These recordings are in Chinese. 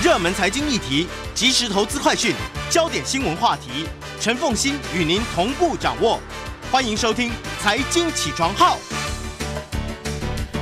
热门财经议题、即时投资快讯、焦点新闻话题，陈凤馨与您同步掌握。欢迎收听《财经起床号》。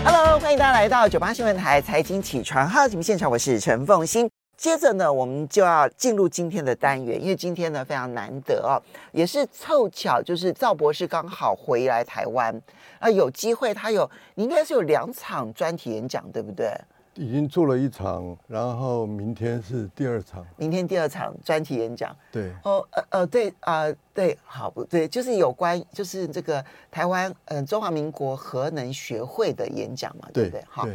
Hello，欢迎大家来到九八新闻台《财经起床号》节目现场，我是陈凤馨。接着呢，我们就要进入今天的单元，因为今天呢非常难得哦，也是凑巧，就是赵博士刚好回来台湾啊，有机会他有，你应该是有两场专题演讲，对不对？已经做了一场，然后明天是第二场，明天第二场专题演讲。对，哦，呃呃，对啊、呃，对，好，不对，就是有关，就是这个台湾，嗯、呃，中华民国核能学会的演讲嘛，对，对不对？好。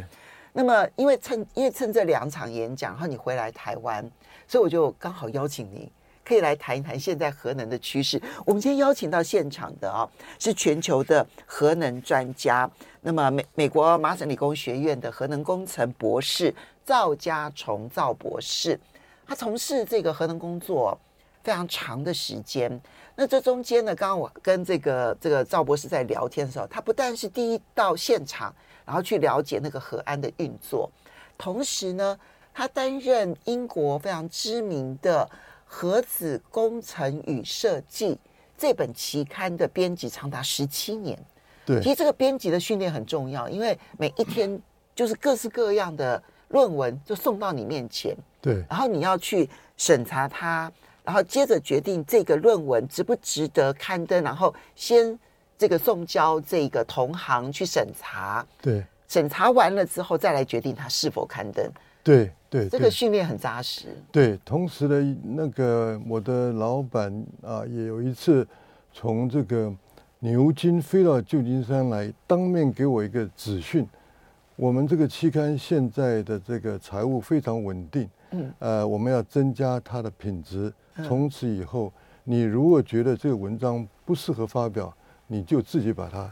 那么，因为趁因为趁这两场演讲，然后你回来台湾，所以我就刚好邀请你，可以来谈一谈现在核能的趋势。我们今天邀请到现场的啊、是全球的核能专家。那么美美国麻省理工学院的核能工程博士赵家崇赵博士，他从事这个核能工作非常长的时间。那这中间呢，刚刚我跟这个这个赵博士在聊天的时候，他不但是第一到现场。然后去了解那个核安的运作，同时呢，他担任英国非常知名的《核子工程与设计》这本期刊的编辑，长达十七年。对，其实这个编辑的训练很重要，因为每一天就是各式各样的论文就送到你面前，对，然后你要去审查它，然后接着决定这个论文值不值得刊登，然后先。这个送交这个同行去审查，对，审查完了之后再来决定它是否刊登，对对，这个训练很扎实。对，同时呢那个我的老板啊，也有一次从这个牛津飞到旧金山来，当面给我一个指训：我们这个期刊现在的这个财务非常稳定，嗯，呃，我们要增加它的品质。从此以后，你如果觉得这个文章不适合发表，你就自己把它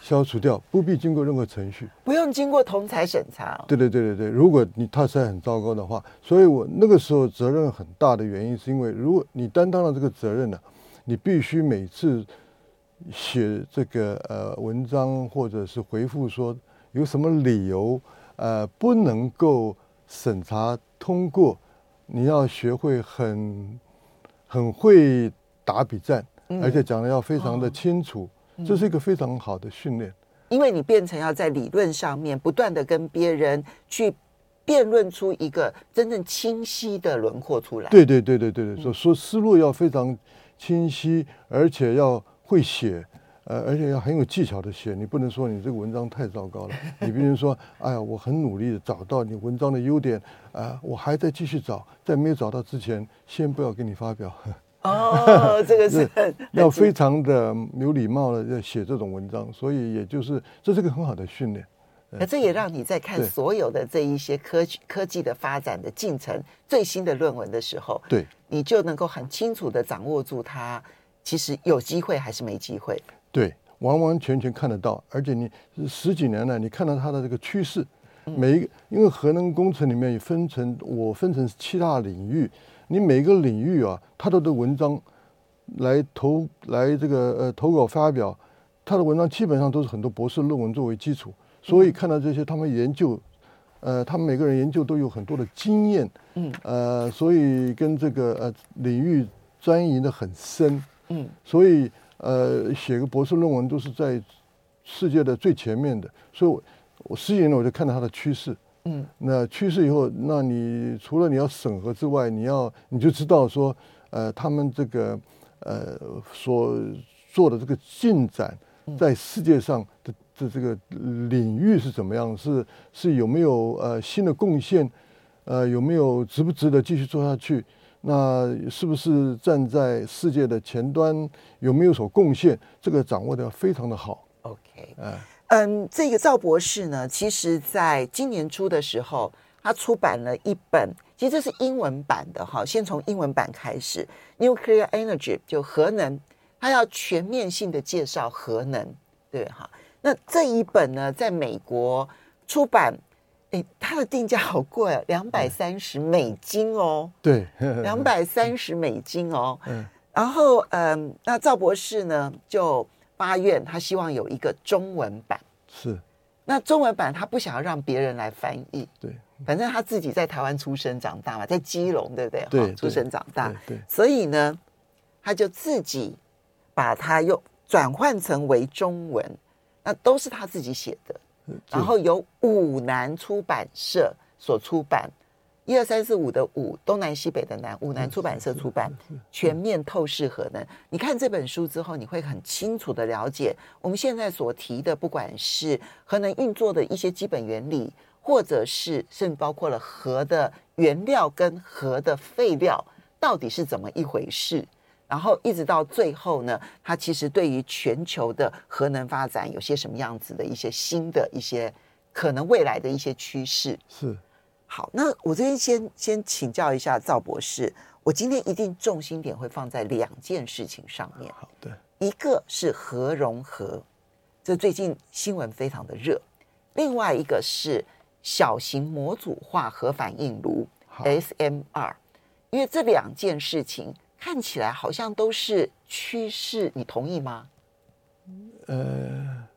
消除掉，不必经过任何程序，不用经过同侪审查，哦。对对对对对，如果你他实在很糟糕的话，所以我那个时候责任很大的原因，是因为如果你担当了这个责任呢，你必须每次写这个呃文章或者是回复说有什么理由呃不能够审查通过，你要学会很很会打笔战。而且讲的要非常的清楚，嗯，这是一个非常好的训练，因为你变成要在理论上面不断的跟别人去辩论出一个真正清晰的轮廓出来。对对对对对对，说说思路要非常清晰，而且要会写，呃，而且要很有技巧的写。你不能说你这个文章太糟糕了，你比如说，哎呀，我很努力的找到你文章的优点，啊，呃，我还在继续找，在没有找到之前，先不要给你发表。哦，这个是要非常的有礼貌的要写这种文章，所以也就是这是个很好的训练。那这也让你在看所有的这一些科科技的发展的进程、最新的论文的时候，对，你就能够很清楚的掌握住它，其实有机会还是没机会。对，完完全全看得到，而且你十几年来，你看到它的这个趋势，每一个因为核能工程里面也分成我分成七大领域。你每个领域啊，他的的文章来投来这个呃投稿发表，他的文章基本上都是很多博士论文作为基础，所以看到这些他们研究，呃，他们每个人研究都有很多的经验，嗯，呃，所以跟这个呃领域钻研的很深，嗯，所以呃写个博士论文都是在世界的最前面的，所以我我十几年我就看到它的趋势。嗯，那趋势以后，那你除了你要审核之外，你要你就知道说，呃，他们这个呃所做的这个进展，在世界上的的这个领域是怎么样？是是有没有呃新的贡献？呃，有没有值不值得继续做下去？那是不是站在世界的前端？有没有所贡献？这个掌握的非常的好。OK，嗯。嗯，这个赵博士呢，其实在今年初的时候，他出版了一本，其实这是英文版的哈。先从英文版开始，Nuclear Energy 就核能，他要全面性的介绍核能，对哈。那这一本呢，在美国出版，诶，它的定价好贵，两百三十美金哦。对，两百三十美金哦。嗯。然后，嗯，那赵博士呢，就。八院，他希望有一个中文版。是，那中文版他不想要让别人来翻译，对，反正他自己在台湾出生长大嘛，在基隆，对不对？对，出生长大，对，对，所以呢，他就自己把它又转换成为中文，那都是他自己写的，然后由五南出版社所出版。一二三四五的五，东南西北的南，五南出版社出版《全面透视核能》。你看这本书之后，你会很清楚的了解我们现在所提的，不管是核能运作的一些基本原理，或者是甚至包括了核的原料跟核的废料到底是怎么一回事。然后一直到最后呢，它其实对于全球的核能发展有些什么样子的一些新的一些可能未来的一些趋势是。好，那我这边先先请教一下赵博士，我今天一定重心点会放在两件事情上面。好的，一个是核融合，这最近新闻非常的热；另外一个是小型模组化核反应炉 SMR，因为这两件事情看起来好像都是趋势，你同意吗？呃，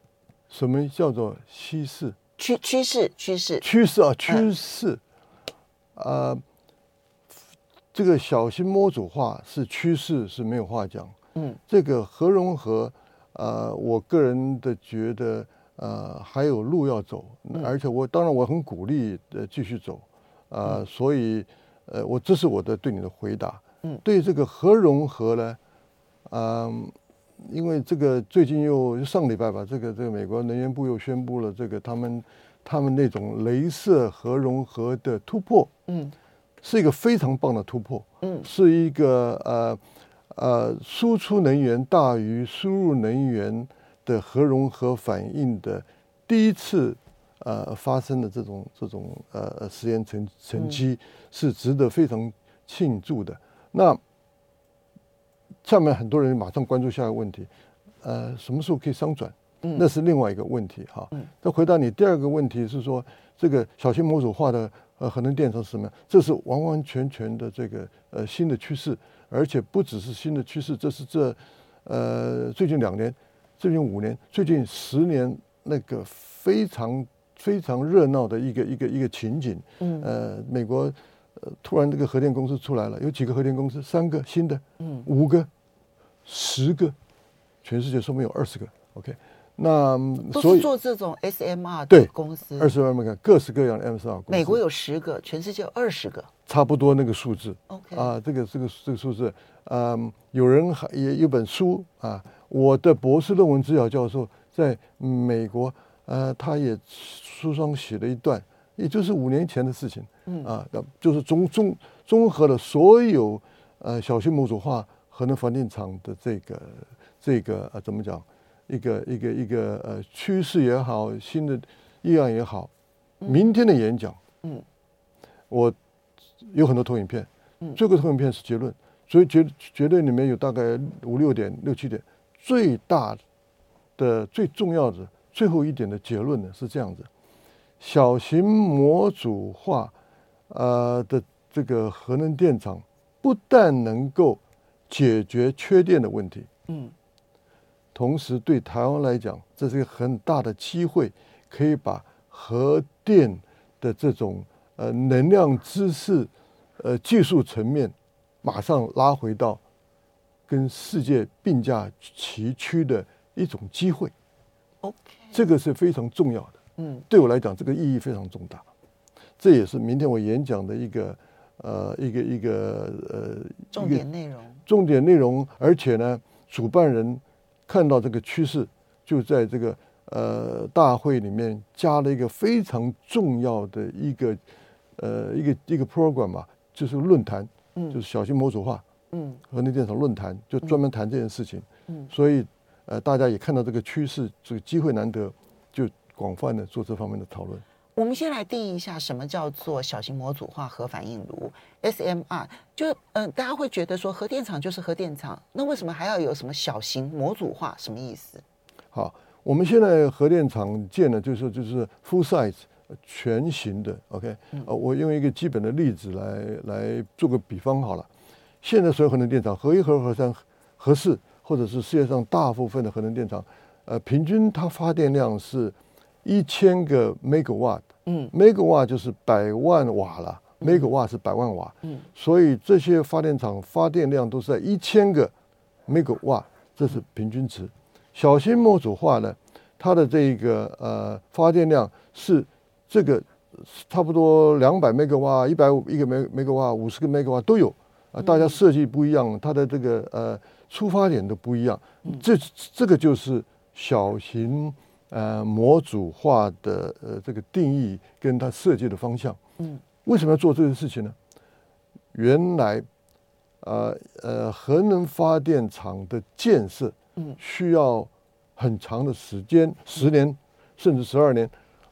什么叫做趋势？趋趋势趋势趋势啊趋势，呃，这个小型模组化是趋势是没有话讲。嗯，这个核融合，呃，我个人的觉得，呃，还有路要走，而且我当然我很鼓励呃继续走，呃，所以呃我这是我的对你的回答。嗯，对这个核融合呢，嗯、呃。因为这个最近又上礼拜吧，这个这个美国能源部又宣布了这个他们他们那种镭射核融合的突破，嗯，是一个非常棒的突破，嗯，是一个呃呃输出能源大于输入能源的核融合反应的第一次呃发生的这种这种呃实验成成绩是值得非常庆祝的。那下面很多人马上关注下一个问题，呃，什么时候可以商转？嗯，那是另外一个问题哈。嗯，再回答你第二个问题是说，这个小型模组化的呃核能电厂是什么？这是完完全全的这个呃新的趋势，而且不只是新的趋势，这是这呃最近两年、最近五年、最近十年那个非常非常热闹的一个一个一个情景。嗯，呃，美国。呃，突然这个核电公司出来了，有几个核电公司？三个新的，嗯，五个、十个，全世界说明有二十个。OK，那所以做这种 SMR 对公司，二十万没看，各式各样的 SMR 公司。美国有十个，全世界有二十个，差不多那个数字。OK，啊，这个这个这个数字，嗯，有人还也有本书啊，我的博士论文指导教授在美国，呃，他也书上写了一段。也就是五年前的事情，嗯。啊，就是综综综合了所有呃小型模组化核能发电厂的这个这个呃怎么讲，一个一个一个呃趋势也好，新的议案也好，明天的演讲，嗯，我有很多投影片，嗯，这个投影片是结论，所以结结论里面有大概五六点六七点，最大的最重要的最后一点的结论呢是这样子。小型模组化，呃的这个核能电厂，不但能够解决缺电的问题，嗯，同时对台湾来讲，这是一个很大的机会，可以把核电的这种呃能量知识、呃技术层面，马上拉回到跟世界并驾齐驱的一种机会。OK，这个是非常重要的。嗯，对我来讲，这个意义非常重大，这也是明天我演讲的一个呃一个一个呃重点内容。重点内容，而且呢，主办人看到这个趋势，就在这个呃大会里面加了一个非常重要的一个呃一个一个 program 嘛，就是论坛，嗯，就是小型模组化，嗯，核能电厂论坛，就专门谈这件事情。嗯，所以呃大家也看到这个趋势，这个机会难得，就。广泛的做这方面的讨论。我们先来定义一下什么叫做小型模组化核反应炉 （SMR）。就嗯、呃，大家会觉得说核电厂就是核电厂，那为什么还要有什么小型模组化？什么意思？好，我们现在核电厂建的就是就是 full size 全型的。OK，呃，我用一个基本的例子来来做个比方好了。现在所有核能电厂，核一、核二、核三、核四，或者是世界上大部分的核能电厂，呃，平均它发电量是。一千个 megawatt，嗯，megawatt 就是百万瓦了，megawatt 是百万瓦，嗯，所以这些发电厂发电量都是在一千个 megawatt，这是平均值。小型模组化呢，它的这个呃发电量是这个差不多两百 megawatt，一百五一个 megawatt，五十个 megawatt 都有。啊，大家设计不一样，它的这个呃出发点都不一样，这这个就是小型。呃，模组化的呃这个定义跟它设计的方向，嗯，为什么要做这个事情呢？原来，呃呃，核能发电厂的建设，嗯，需要很长的时间，十年甚至十二年，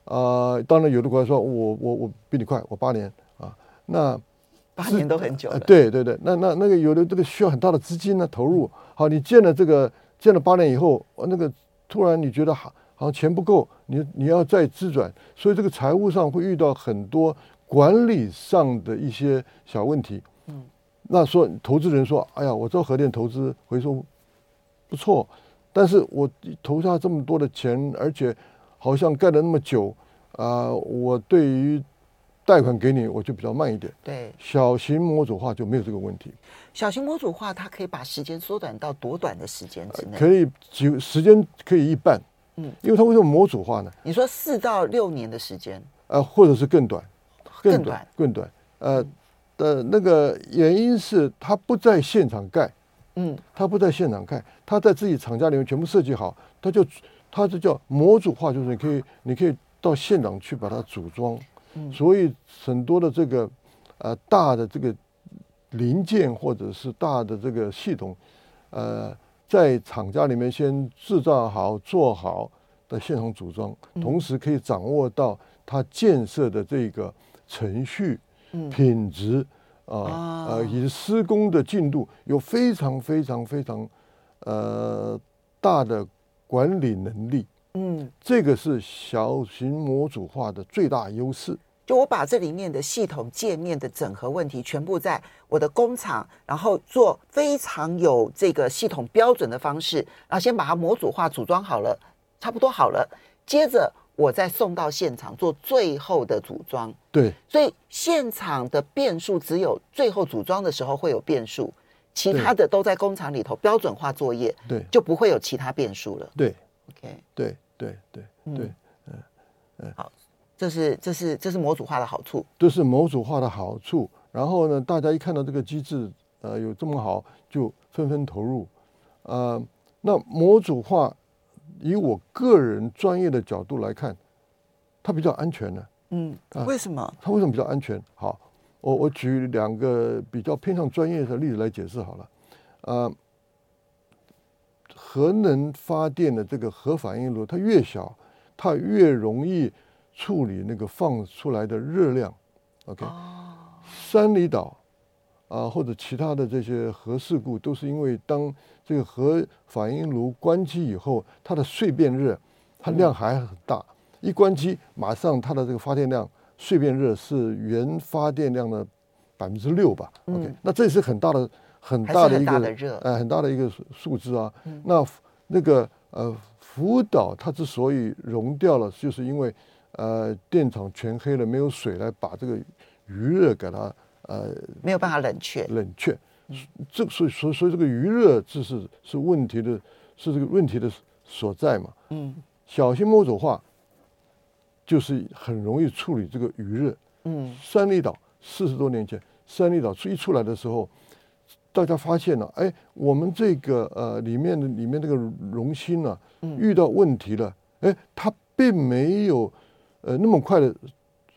啊、呃，当然有的国家说我我我比你快，我八年啊，那八年都很久了，对对对，那那那个有的这个需要很大的资金呢投入，好，你建了这个建了八年以后，那个突然你觉得好。好像钱不够，你你要再资转，所以这个财务上会遇到很多管理上的一些小问题。嗯，那说投资人说：“哎呀，我做核电投资回收不错，但是我投下这么多的钱，而且好像盖了那么久，啊、呃，我对于贷款给你，我就比较慢一点。”对，小型模组化就没有这个问题。小型模组化它可以把时间缩短到多短的时间之内？可以几时间可以一半。嗯，因为它为什么模组化呢？你说四到六年的时间，呃，或者是更短，更短，更短，呃的那个原因是它不在现场盖，嗯，它不在现场盖，它在自己厂家里面全部设计好，它就它就叫模组化，就是你可以你可以到现场去把它组装，嗯，所以很多的这个呃大的这个零件或者是大的这个系统，呃。在厂家里面先制造好、做好的现场组装，同时可以掌握到它建设的这个程序、品质啊呃以及施工的进度，有非常非常非常呃大的管理能力。嗯，这个是小型模组化的最大优势。就我把这里面的系统界面的整合问题，全部在我的工厂，然后做非常有这个系统标准的方式，然后先把它模组化组装好了，差不多好了，接着我再送到现场做最后的组装。对，所以现场的变数只有最后组装的时候会有变数，其他的都在工厂里头标准化作业，对，就不会有其他变数了。对，OK，对对对对，嗯嗯，好。这是这是这是模组化的好处，这是模组化的好处。然后呢，大家一看到这个机制，呃，有这么好，就纷纷投入。呃，那模组化，以我个人专业的角度来看，它比较安全呢。嗯，为什么？它为什么比较安全？好，我我举两个比较偏向专业的例子来解释好了。呃，核能发电的这个核反应炉，它越小，它越容易。处理那个放出来的热量，OK，三里岛啊或者其他的这些核事故，都是因为当这个核反应炉关机以后，它的碎变热，它量还很大，一关机马上它的这个发电量碎变热是原发电量的百分之六吧，OK，那这是很大的很大的一个呃很大的一个数字啊，那那个呃福岛它之所以熔掉了，就是因为。呃，电厂全黑了，没有水来把这个余热给它呃，没有办法冷却，冷却。这所以所以所以这个余热这是是问题的，是这个问题的所在嘛。嗯，小型模组化就是很容易处理这个余热。嗯，三里岛四十多年前，三里岛一出来的时候，大家发现了，哎，我们这个呃里面的里面这个熔芯呢，遇到问题了，哎，它并没有。呃，那么快的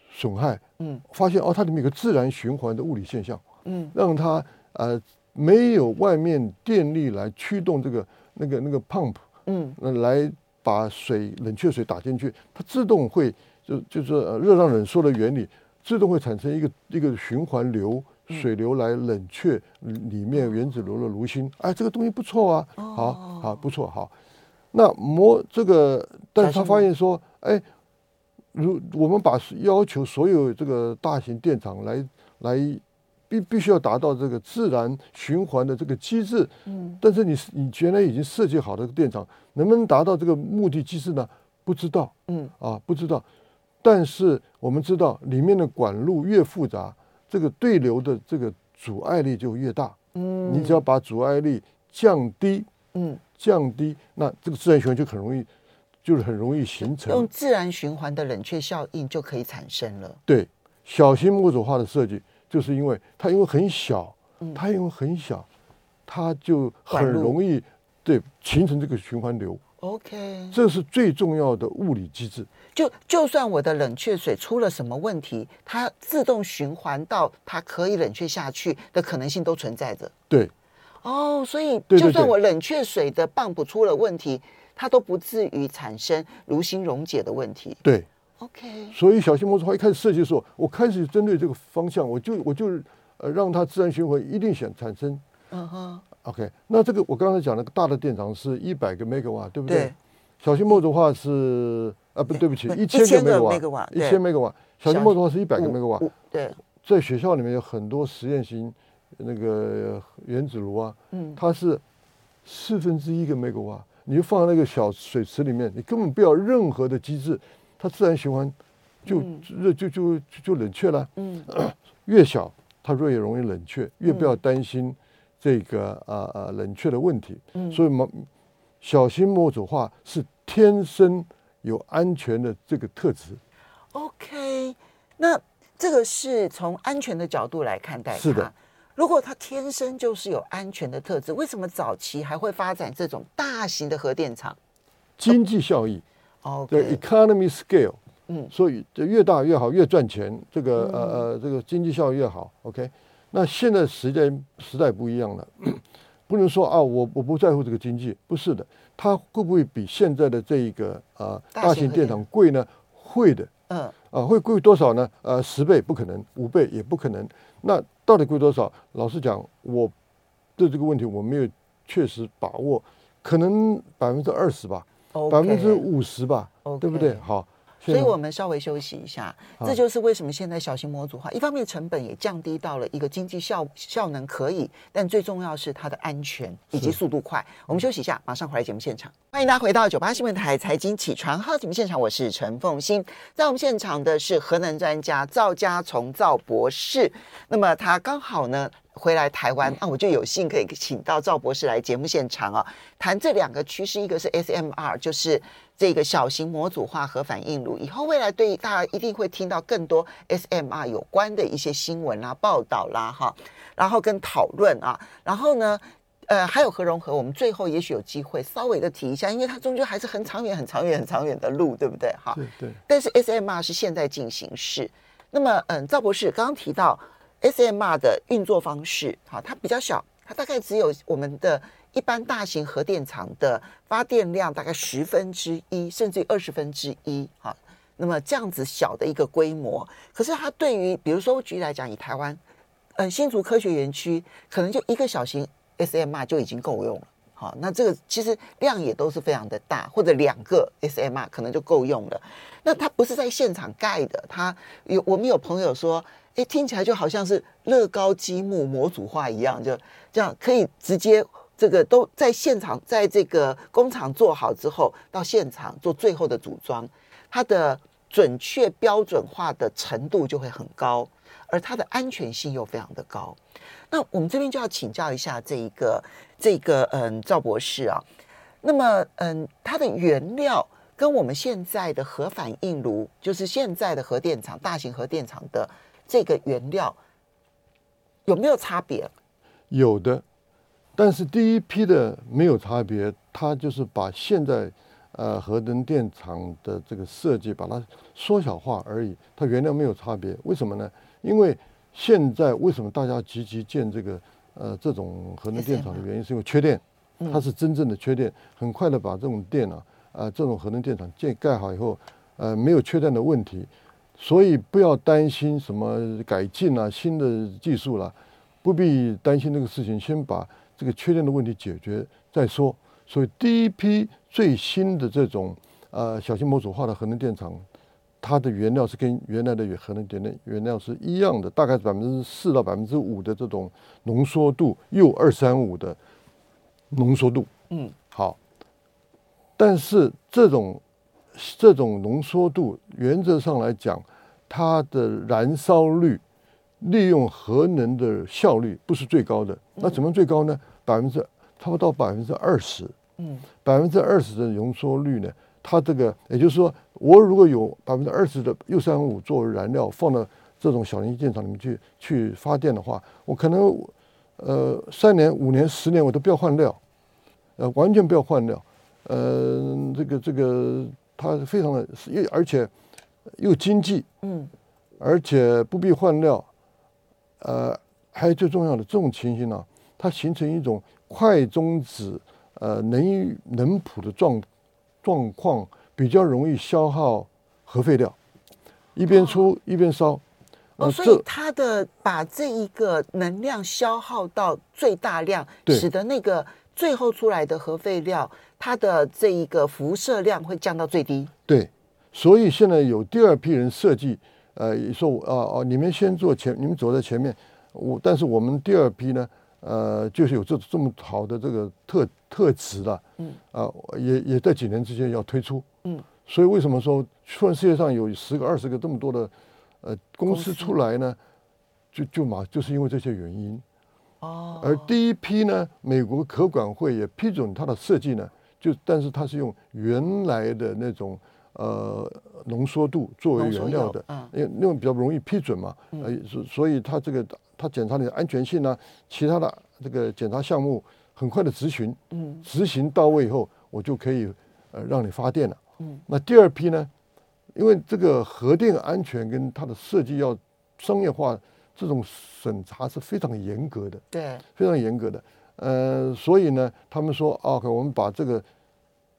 损害，嗯，发现哦，它里面有个自然循环的物理现象，嗯，让它呃没有外面电力来驱动这个那个那个 pump，嗯，那来把水冷却水打进去，它自动会就就是热胀冷缩的原理，自动会产生一个一个循环流水流来冷却里面原子炉的炉芯，哎，这个东西不错啊，好，好，不错，好，那模这个，但是他发现说，哎。如我们把要求所有这个大型电厂来来必必须要达到这个自然循环的这个机制，嗯，但是你你原来已经设计好的电厂能不能达到这个目的机制呢？不知道，嗯啊，不知道。但是我们知道，里面的管路越复杂，这个对流的这个阻碍力就越大。嗯，你只要把阻碍力降低，嗯，降低，那这个自然循环就很容易，就是很容易形成。用自然循环的冷却效应就可以产生了。对，小型模组化的设计，就是因为它因为很小，它因为很小，它就很容易对形成这个循环流。OK，这是最重要的物理机制。就就算我的冷却水出了什么问题，它自动循环到它可以冷却下去的可能性都存在着。对，哦，所以就算我冷却水的 pump 出了问题，它都不至于产生炉心溶解的问题。对，OK。所以小型模组化一开始设计的时候，我开始针对这个方向，我就我就呃让它自然循环一定想产生。嗯哼。OK，那这个我刚才讲那个大的电厂是一百个 megawatt，对不对？对。小型模组化是啊，不对不起，一千个 megawatt，一千 megawatt。小型模组化是一百个 megawatt。对。在学校里面有很多实验型那个原子炉啊，嗯，它是四分之一个 megawatt，你就放在那个小水池里面，你根本不要任何的机制，它自然循环就热就就就就冷却了。嗯。越小它越容易冷却，越不要担心。这个啊啊冷却的问题，嗯，所以模小型模组化是天生有安全的这个特质。OK，那这个是从安全的角度来看待它。是的，如果它天生就是有安全的特质，为什么早期还会发展这种大型的核电厂？经济效益，哦，对，economy scale，嗯，所以就越大越好，越赚钱，这个呃呃，这个经济效益越好。OK。那现在时间时代不一样了，不能说啊，我我不在乎这个经济，不是的，它会不会比现在的这一个啊大型电厂贵呢？会的，嗯，啊，会贵多少呢？呃，十倍不可能，五倍也不可能。那到底贵多少？老实讲，我对这个问题我没有确实把握，可能百分之二十吧，百分之五十吧.对不对？好。所以我们稍微休息一下，这就是为什么现在小型模组化，一方面成本也降低到了一个经济效效能可以，但最重要是它的安全以及速度快。我们休息一下，马上回来节目现场。欢迎大家回到九八新闻台财经起床号节目现场，我是陈凤欣，在我们现场的是核能专家赵家从赵博士。那么他刚好呢回来台湾，那、啊、我就有幸可以请到赵博士来节目现场啊，谈这两个趋势，一个是 SMR，就是。这个小型模组化核反应炉，以后未来对大家一定会听到更多 SMR 有关的一些新闻啦、报道啦，哈，然后跟讨论啊，然后呢，呃，还有核融合，我们最后也许有机会稍微的提一下，因为它终究还是很长远、很长远、很长远的路，对不对？哈，对对。但是 SMR 是现在进行式，那么，嗯，赵博士刚刚提到 SMR 的运作方式，哈，它比较小，它大概只有我们的。一般大型核电厂的发电量大概十分之一，甚至于二十分之一，哈，那么这样子小的一个规模，可是它对于，比如说举例来讲，以台湾，嗯，新竹科学园区，可能就一个小型 SMR 就已经够用了，好，那这个其实量也都是非常的大，或者两个 SMR 可能就够用了。那它不是在现场盖的，它有我们有朋友说，哎，听起来就好像是乐高积木模组化一样，就这样可以直接。这个都在现场，在这个工厂做好之后，到现场做最后的组装，它的准确标准化的程度就会很高，而它的安全性又非常的高。那我们这边就要请教一下这一个这个嗯赵博士啊，那么嗯它的原料跟我们现在的核反应炉，就是现在的核电厂、大型核电厂的这个原料有没有差别？有的。但是第一批的没有差别，它就是把现在，呃，核能电厂的这个设计把它缩小化而已，它原料没有差别。为什么呢？因为现在为什么大家积极建这个呃这种核能电厂的原因，是因为缺电，它是真正的缺电。很快的把这种电啊，呃，这种核能电厂建盖好以后，呃，没有缺电的问题，所以不要担心什么改进啊，新的技术了，不必担心这个事情，先把。这个缺电的问题解决再说，所以第一批最新的这种呃小型模组化的核能电厂，它的原料是跟原来的核能电的原料是一样的，大概是百分之四到百分之五的这种浓缩度，铀二三五的浓缩度。嗯，好。但是这种这种浓缩度原则上来讲，它的燃烧率、利用核能的效率不是最高的。那怎么最高呢？百分之差不多到百分之二十。嗯，百分之二十的容缩率呢？它这个也就是说，我如果有百分之二十的铀三五作为燃料放到这种小型电厂里面去去发电的话，我可能呃三年、五年、十年我都不要换料，呃完全不要换料，呃这个这个它非常的又而且又经济，嗯，而且不必换料，呃还有最重要的这种情形呢、啊，它形成一种快中子。呃，能能谱的状状况比较容易消耗核废料，一边出、哦、一边烧。哦，所以它的把这一个能量消耗到最大量，使得那个最后出来的核废料，它的这一个辐射量会降到最低。对，所以现在有第二批人设计，呃，说啊哦，你们先做前，你们走在前面，我但是我们第二批呢？呃，就是有这这么好的这个特特质的，嗯，啊、呃，也也在几年之间要推出，嗯，所以为什么说突然世界上有十个、二十个这么多的呃公司出来呢？就就嘛，就是因为这些原因，哦，而第一批呢，美国可管会也批准它的设计呢，就但是它是用原来的那种呃浓缩度作为原料的，嗯，因为那种比较容易批准嘛，呃，所所以它这个。它检查你的安全性呢、啊，其他的这个检查项目很快的执行，嗯，执行到位以后，我就可以呃让你发电了，嗯。那第二批呢，因为这个核电安全跟它的设计要商业化，这种审查是非常严格的，对，非常严格的。呃，所以呢，他们说，OK，我们把这个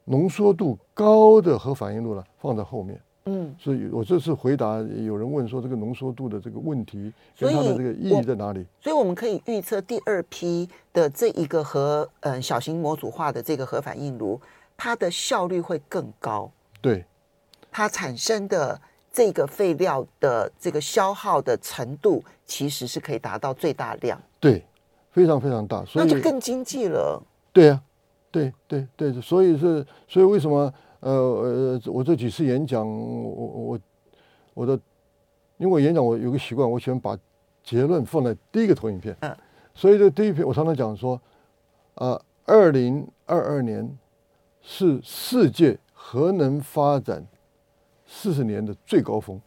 浓缩度高的核反应炉呢放在后面。嗯，所以我这次回答有人问说这个浓缩度的这个问题，跟它的这个意义在哪里？所以我们可以预测第二批的这一个核嗯小型模组化的这个核反应炉，它的效率会更高。对，它产生的这个废料的这个消耗的程度，其实是可以达到最大量。对，非常非常大，所以那就更经济了。对啊，对对对，所以是所以为什么？呃呃，我这几次演讲，我我我的，因为我演讲我有个习惯，我喜欢把结论放在第一个投影片。嗯。所以这第一篇我常常讲说，啊，二零二二年是世界核能发展四十年的最高峰。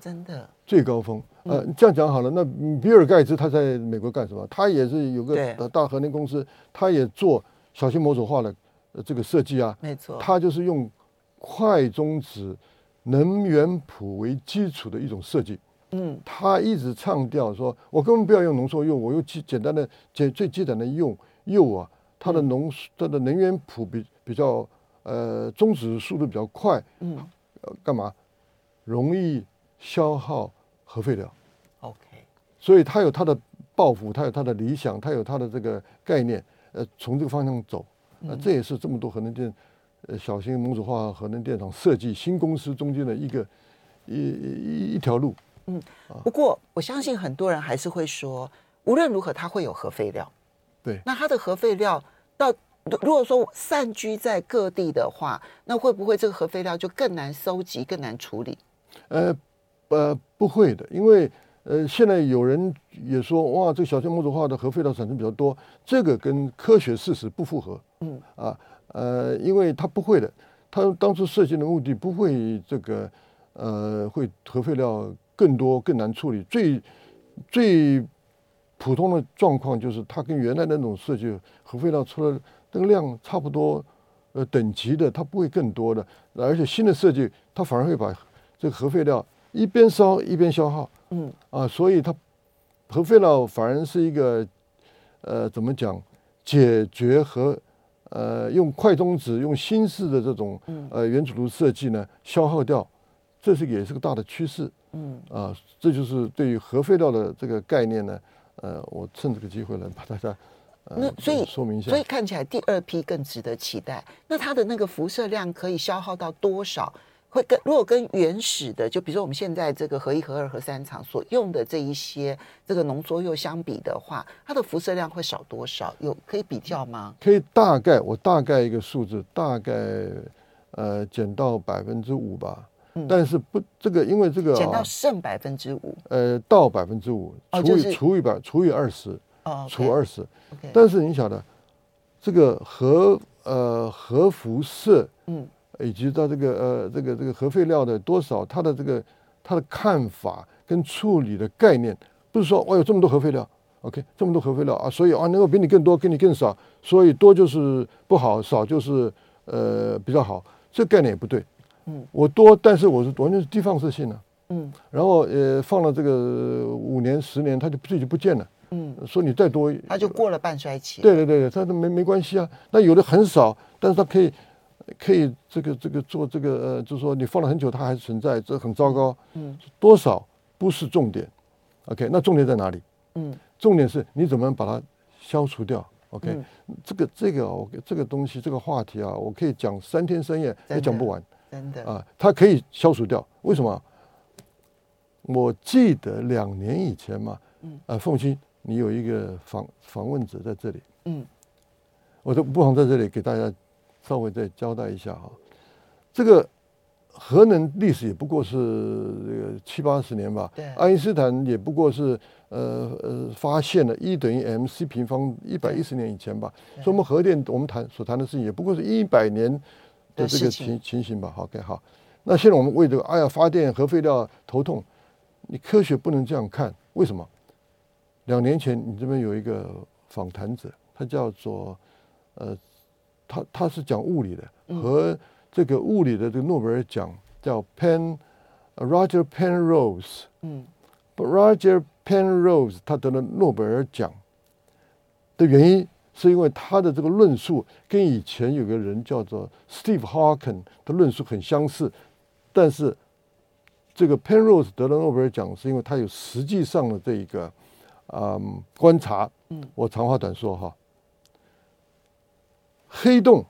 真的。最高峰。呃，这样讲好了，那比尔盖茨他在美国干什么？他也是有个大核能公司，他也做小型模组化的。呃，这个设计啊，没错，它就是用快中子能源谱为基础的一种设计。嗯，他一直唱调说，我根本不要用浓缩铀，我用简简单的简最基本的铀铀啊，它的浓它的能源谱比比较呃中子速度比较快。嗯，呃，干嘛？容易消耗核废料。OK，所以他有他的抱负，他有他的理想，他有他的这个概念，呃，从这个方向走。那这也是这么多核能电，呃，小型民主化核能电厂设计新公司中间的一个一一一条路。嗯，不过我相信很多人还是会说，无论如何它会有核废料。对。那它的核废料到如果说散居在各地的话，那会不会这个核废料就更难收集、更难处理？呃呃，不会的，因为。呃，现在有人也说，哇，这个小型模组化的核废料产生比较多，这个跟科学事实不符合。嗯啊，呃，因为它不会的，它当初设计的目的不会这个，呃，会核废料更多更难处理。最最普通的状况就是它跟原来那种设计核废料出来那个量差不多，呃，等级的它不会更多的，而且新的设计它反而会把这个核废料一边烧一边消耗。嗯啊，所以它核废料反而是一个呃，怎么讲？解决和呃用快中子、用新式的这种呃原子炉设计呢，消耗掉，这是也是个大的趋势。嗯啊，这就是对于核废料的这个概念呢，呃，我趁这个机会来把大家呃那所以说明一下。所以看起来第二批更值得期待。那它的那个辐射量可以消耗到多少？会跟如果跟原始的，就比如说我们现在这个合一、合二、核三厂所用的这一些这个浓缩铀相比的话，它的辐射量会少多少？有可以比较吗？可以大概，我大概一个数字，大概呃减到百分之五吧。嗯、但是不这个，因为这个减到剩百分之五，呃，到百分之五除以、除以百除以二十，哦，除二十。但是你晓得，这个核呃核辐射，嗯，以及到这个呃这个这个核废料的多少，它的这个它的看法跟处理的概念，不是说我有这么多核废料，OK，这么多核废料啊，所以啊能够比你更多，给你更少，所以多就是不好，少就是呃比较好，这概念也不对。嗯，我多，但是我是完全是低放射性的，啊，嗯，然后呃放了这个五年十年，它就自己就不见了，嗯，说你再多，它就过了半衰期，对对对，它都没没关系啊。那有的很少，但是它可以可以这个这个做这个呃，就是说你放了很久，它还是存在，这很糟糕，嗯，多少不是重点，OK，那重点在哪里？嗯，重点是你怎么把它消除掉？OK，嗯，这个这个我这个东西这个话题啊，我可以讲三天三夜也讲不完。真的啊，它可以消除掉。为什么？我记得两年以前嘛，嗯，啊，凤青，你有一个访访问者在这里，嗯，我都不妨在这里给大家稍微再交代一下哈。这个核能历史也不过是这个七八十年吧，对，爱因斯坦也不过是呃呃发现了 E 等于 mc 平方一百一十年以前吧，所以我们核电我们谈所谈的事情也不过是一百年。的这个情情形吧，好，OK，好。那现在我们为这个，哎呀，发电核废料头痛，你科学不能这样看，为什么？两年前你这边有一个访谈者，他叫做呃，他他是讲物理的，和这个物理的这个诺贝尔奖叫 Pen Roger Penrose，嗯，Roger Penrose 他得了诺贝尔奖的原因。是因为他的这个论述跟以前有个人叫做 Steve Hawking 的论述很相似，但是这个 Penrose 得了诺贝尔奖，是因为他有实际上的这一个嗯观察。嗯，我长话短说哈，黑洞，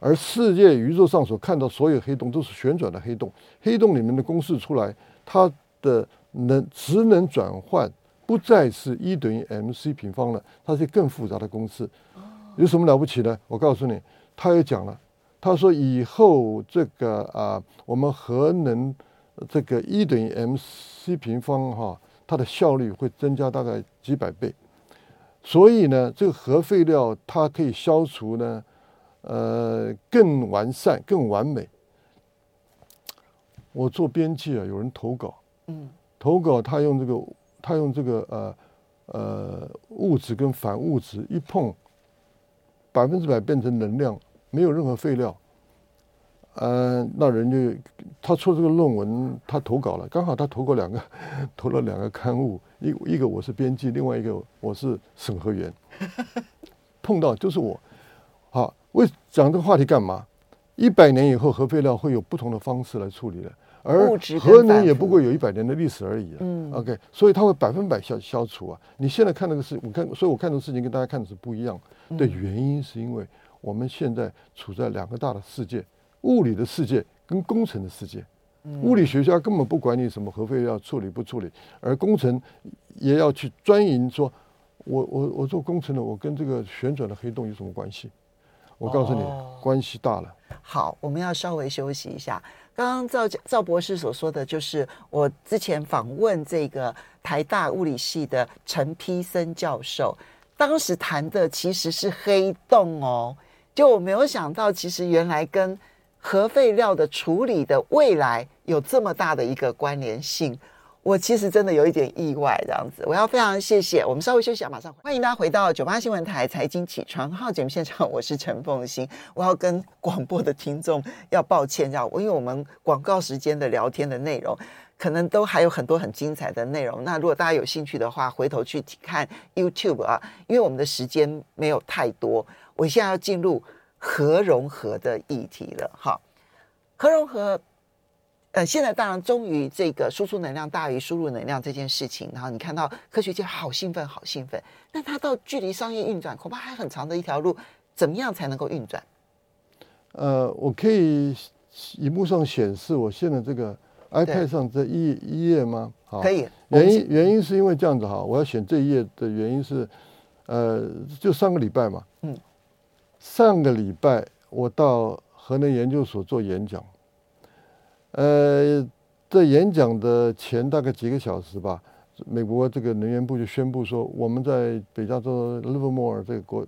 而世界宇宙上所看到所有黑洞都是旋转的黑洞，黑洞里面的公式出来，它的能质能转换。不再是一等于 mc 平方了，它是更复杂的公式。有什么了不起呢？我告诉你，他也讲了，他说以后这个啊，我们核能这个一等于 mc 平方哈，它的效率会增加大概几百倍。所以呢，这个核废料它可以消除呢，呃，更完善、更完美。我做编辑啊，有人投稿，嗯，投稿他用这个。他用这个呃呃物质跟反物质一碰，百分之百变成能量，没有任何废料。嗯、呃，那人就他出这个论文，他投稿了，刚好他投过两个，投了两个刊物，一一个我是编辑，另外一个我是审核员，碰到就是我。好，为讲这个话题干嘛？一百年以后核废料会有不同的方式来处理的。而核能也不过有一百年的历史而已，啊。嗯，OK，所以它会百分百消消除啊。你现在看那个事，我看，所以我看这个事情跟大家看的是不一样的原因，是因为我们现在处在两个大的世界：物理的世界跟工程的世界。物理学家根本不管你什么核废料处理不处理，而工程也要去钻研，说我我我做工程的，我跟这个旋转的黑洞有什么关系？我告诉你，关系大了。好，我们要稍微休息一下。刚刚赵赵博士所说的就是我之前访问这个台大物理系的陈丕森教授，当时谈的其实是黑洞哦，就我没有想到，其实原来跟核废料的处理的未来有这么大的一个关联性。我其实真的有一点意外，这样子，我要非常谢谢。我们稍微休息一下，马上回。欢迎大家回到九八新闻台财经起床号节目现场，我是陈凤馨。我要跟广播的听众要抱歉，这样，因为我们广告时间的聊天的内容，可能都还有很多很精彩的内容。那如果大家有兴趣的话，回头去看 YouTube 啊，因为我们的时间没有太多。我现在要进入核融合的议题了，哈，核融合。呃，现在当然终于这个输出能量大于输入能量这件事情，然后你看到科学界好兴奋，好兴奋。那它到距离商业运转恐怕还很长的一条路，怎么样才能够运转？呃，我可以荧幕上显示我现在这个 iPad 上这一一页吗？好，可以。原因原因是因为这样子哈，我要选这一页的原因是，呃，就上个礼拜嘛，嗯，上个礼拜我到核能研究所做演讲。呃，在演讲的前大概几个小时吧，美国这个能源部就宣布说，我们在北加州 Livermore 这个国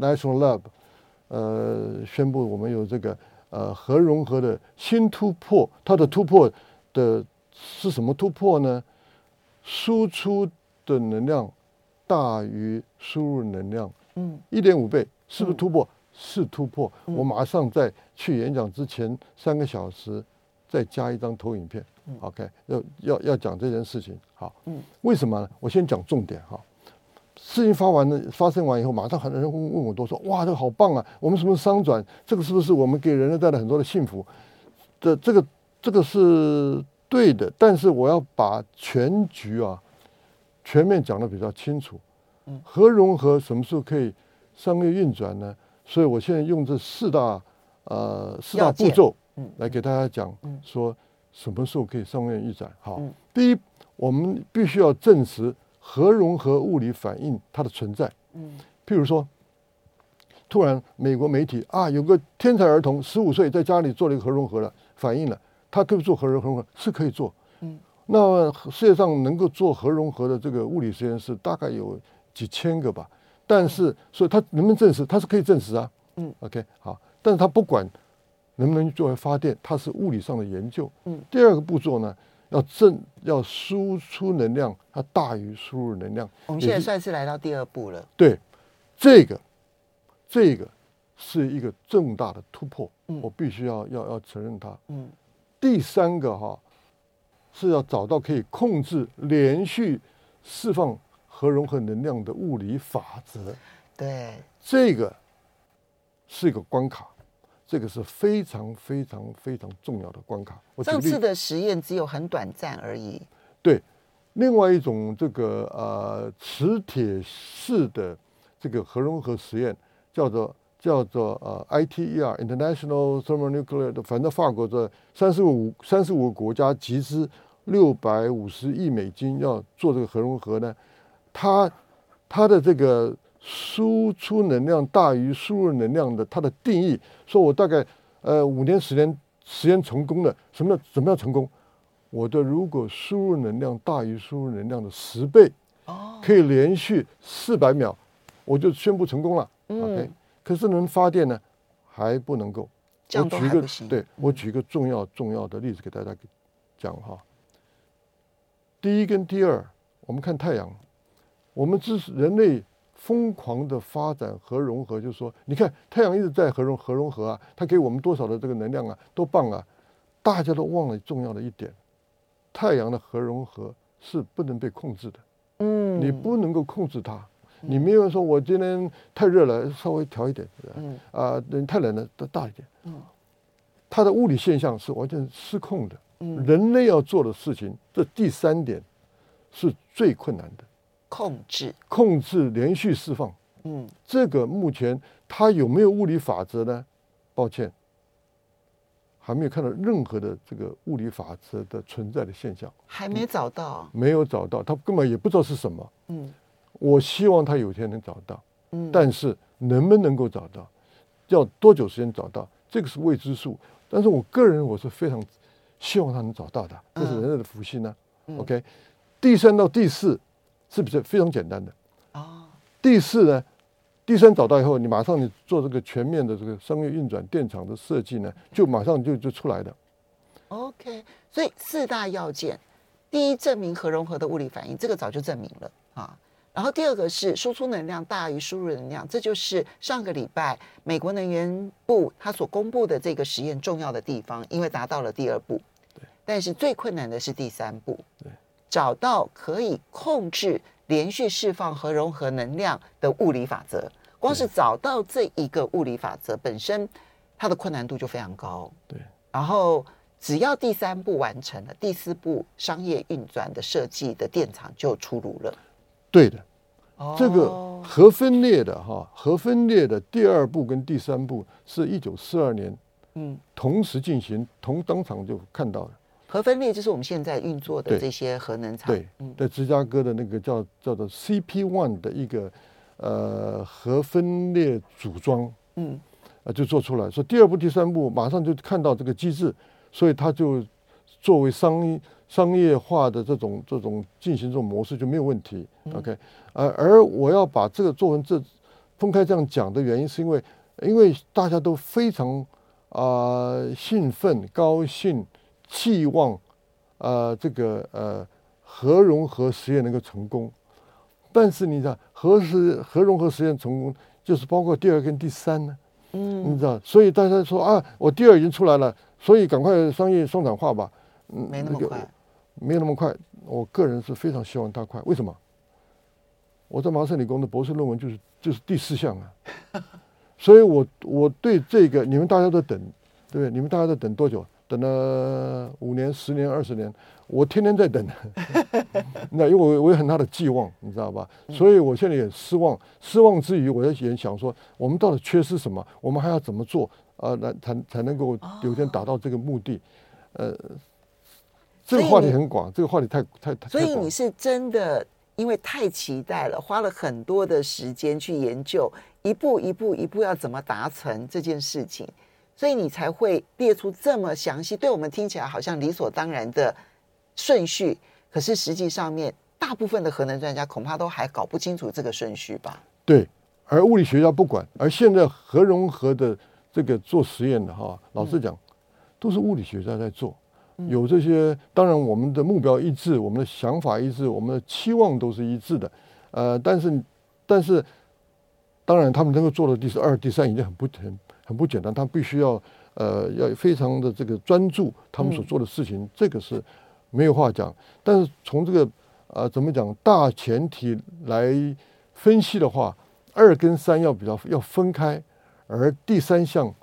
National Lab，呃，宣布我们有这个呃核融合的新突破。它的突破的是什么突破呢？输出的能量大于输入能量，嗯，一点五倍，是不是突破？嗯、是突破。我马上在去演讲之前三个小时。再加一张投影片，OK，要要要讲这件事情，好，嗯，为什么呢？我先讲重点哈。事情发完了，发生完以后，马上很多人问我，都说哇，这个好棒啊！我们什么商转？这个是不是我们给人类带来很多的幸福？这这个这个是对的，但是我要把全局啊全面讲的比较清楚。嗯，核融合什么时候可以商业运转呢？所以我现在用这四大呃四大步骤。嗯，来给大家讲说什么时候可以上面预展。好，第一，我们必须要证实核融合物理反应它的存在。嗯，譬如说，突然美国媒体啊，有个天才儿童十五岁在家里做了一个核融合了，反应了，他可以做核融合，是可以做。嗯，那世界上能够做核融合的这个物理实验室大概有几千个吧，但是所以他能不能证实？他是可以证实啊。嗯，OK，好，但是他不管。能不能作为发电？它是物理上的研究。嗯，第二个步骤呢，要正要输出能量，它大于输入能量。我们现在算是来到第二步了。对，这个，这个是一个重大的突破。嗯，我必须要要要承认它。嗯，第三个哈是要找到可以控制连续释放核融合能量的物理法则。对，这个是一个关卡。这个是非常非常非常重要的关卡。我上次的实验只有很短暂而已。对，另外一种这个呃磁铁式的这个核融合实验叫做叫做呃 ITER International Thermonuclear 的，反正法国的三十五三十五个国家集资六百五十亿美金要做这个核融合呢，它它的这个。输出能量大于输入能量的，它的定义说，我大概呃五年十年实验成功了。什么怎么样成功？我的如果输入能量大于输入能量的十倍，可以连续四百秒，我就宣布成功了。OK，可是能发电呢，还不能够。我举一个，对，我举一个重要重要的例子给大家讲哈。第一跟第二，我们看太阳，我们这是人类。疯狂的发展核融合，就是说，你看太阳一直在核融核融合啊，它给我们多少的这个能量啊，多棒啊！大家都忘了重要的一点，太阳的核融合是不能被控制的。嗯，你不能够控制它，你没有说我今天太热了，稍微调一点，嗯啊，等太冷了，再大一点。嗯，它的物理现象是完全失控的。嗯，人类要做的事情，这第三点是最困难的。控制。控制连续释放，嗯，这个目前它有没有物理法则呢？抱歉，还没有看到任何的这个物理法则的存在的现象，还没找到，没有找到，他根本也不知道是什么，嗯，我希望他有一天能找到，嗯，但是能不能够找到，要多久时间找到，这个是未知数，但是我个人我是非常希望他能找到的，这是人类的福星呢，嗯，OK，第三到第四。是不是非常简单的？啊，第四呢，第三找到以后，你马上你做这个全面的这个商业运转电厂的设计呢，就马上就就出来的。OK，所以四大要件：第一，证明核融合的物理反应，这个早就证明了啊。然后第二个是输出能量大于输入能量，这就是上个礼拜美国能源部他所公布的这个实验重要的地方，因为达到了第二步。对，但是最困难的是第三步。对。找到可以控制连续释放核融合能量的物理法则，光是找到这一个物理法则本身，它的困难度就非常高。对，然后只要第三步完成了，第四步商业运转的设计的电厂就出炉了。对的，这个核分裂的哈，核分裂的第二步跟第三步是一九四二年，嗯，同时进行，同当场就看到了。核分裂就是我们现在运作的这些核能厂。对，在芝加哥的那个叫叫做 CP One 的一个呃核分裂组装。嗯，呃就做出来，说第二步、第三步马上就看到这个机制，所以他就作为商商业化的这种这种进行这种模式就没有问题。嗯、OK，呃，而我要把这个做成这分开这样讲的原因，是因为因为大家都非常啊、呃、兴奋、高兴、期望，呃，这个呃核融合实验能够成功。但是你知道，核实核融合实验成功，就是包括第二跟第三呢。嗯，你知道，所以大家说啊，我第二已经出来了，所以赶快商业生产化吧。嗯，没那么快，没有那么快。我个人是非常希望它快。为什么？我在麻省理工的博士论文就是就是第四项啊。所以我我对这个你们大家都等，对不对？你们大家在等多久？等了五年、十年、二十年。我天天在等，那因为我我有很大的寄望，你知道吧？所以我现在也失望，失望之余，我也想说，我们到底缺失什么？我们还要怎么做啊？来才才能够有一天达到这个目的？呃，这个话题很广，这个话题太太太。所以你是真的因为太期待了，花了很多的时间去研究，一步一步一步要怎么达成这件事情，所以你才会列出这么详细，对我们听起来好像理所当然的。顺序，可是实际上面，大部分的核能专家恐怕都还搞不清楚这个顺序吧？对，而物理学家不管，而现在核融合的这个做实验的哈，老实讲，都是物理学家在做，有这些，当然我们的目标一致，我们的想法一致，我们的期望都是一致的，呃，但是，但是，当然他们能够做到第二、第三已经很不很很不简单，他必须要呃要非常的这个专注他们所做的事情，这个是。没有话讲，但是从这个呃怎么讲大前提来分析的话，二跟三要比较要分开，而第三项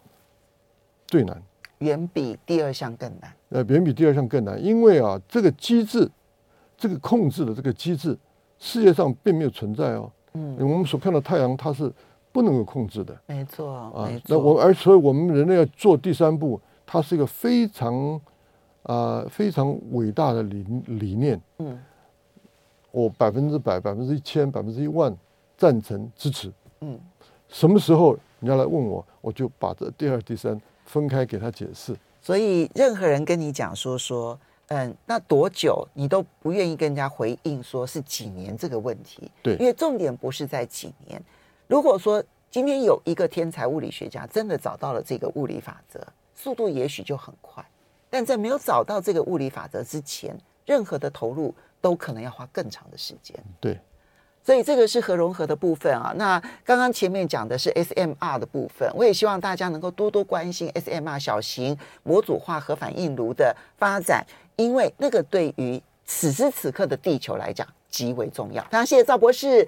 最难，远比第二项更难。呃，远比第二项更难，因为啊，这个机制，这个控制的这个机制，世界上并没有存在哦。嗯，我们所看到太阳它是不能够控制的。没错，啊，没错。那我而所以我们人类要做第三步，它是一个非常。啊、呃，非常伟大的理理念，嗯，我百分之百、百分之一千、百分之一万赞成支持，嗯，什么时候你要来问我，我就把这第二、第三分开给他解释。所以，任何人跟你讲说说，嗯，那多久你都不愿意跟人家回应，说是几年这个问题，对，因为重点不是在几年。如果说今天有一个天才物理学家真的找到了这个物理法则，速度也许就很快。但在没有找到这个物理法则之前，任何的投入都可能要花更长的时间。对，所以这个是核融合的部分啊。那刚刚前面讲的是 SMR 的部分，我也希望大家能够多多关心 SMR 小型模组化核反应炉的发展，因为那个对于此时此刻的地球来讲极为重要。非常谢谢赵博士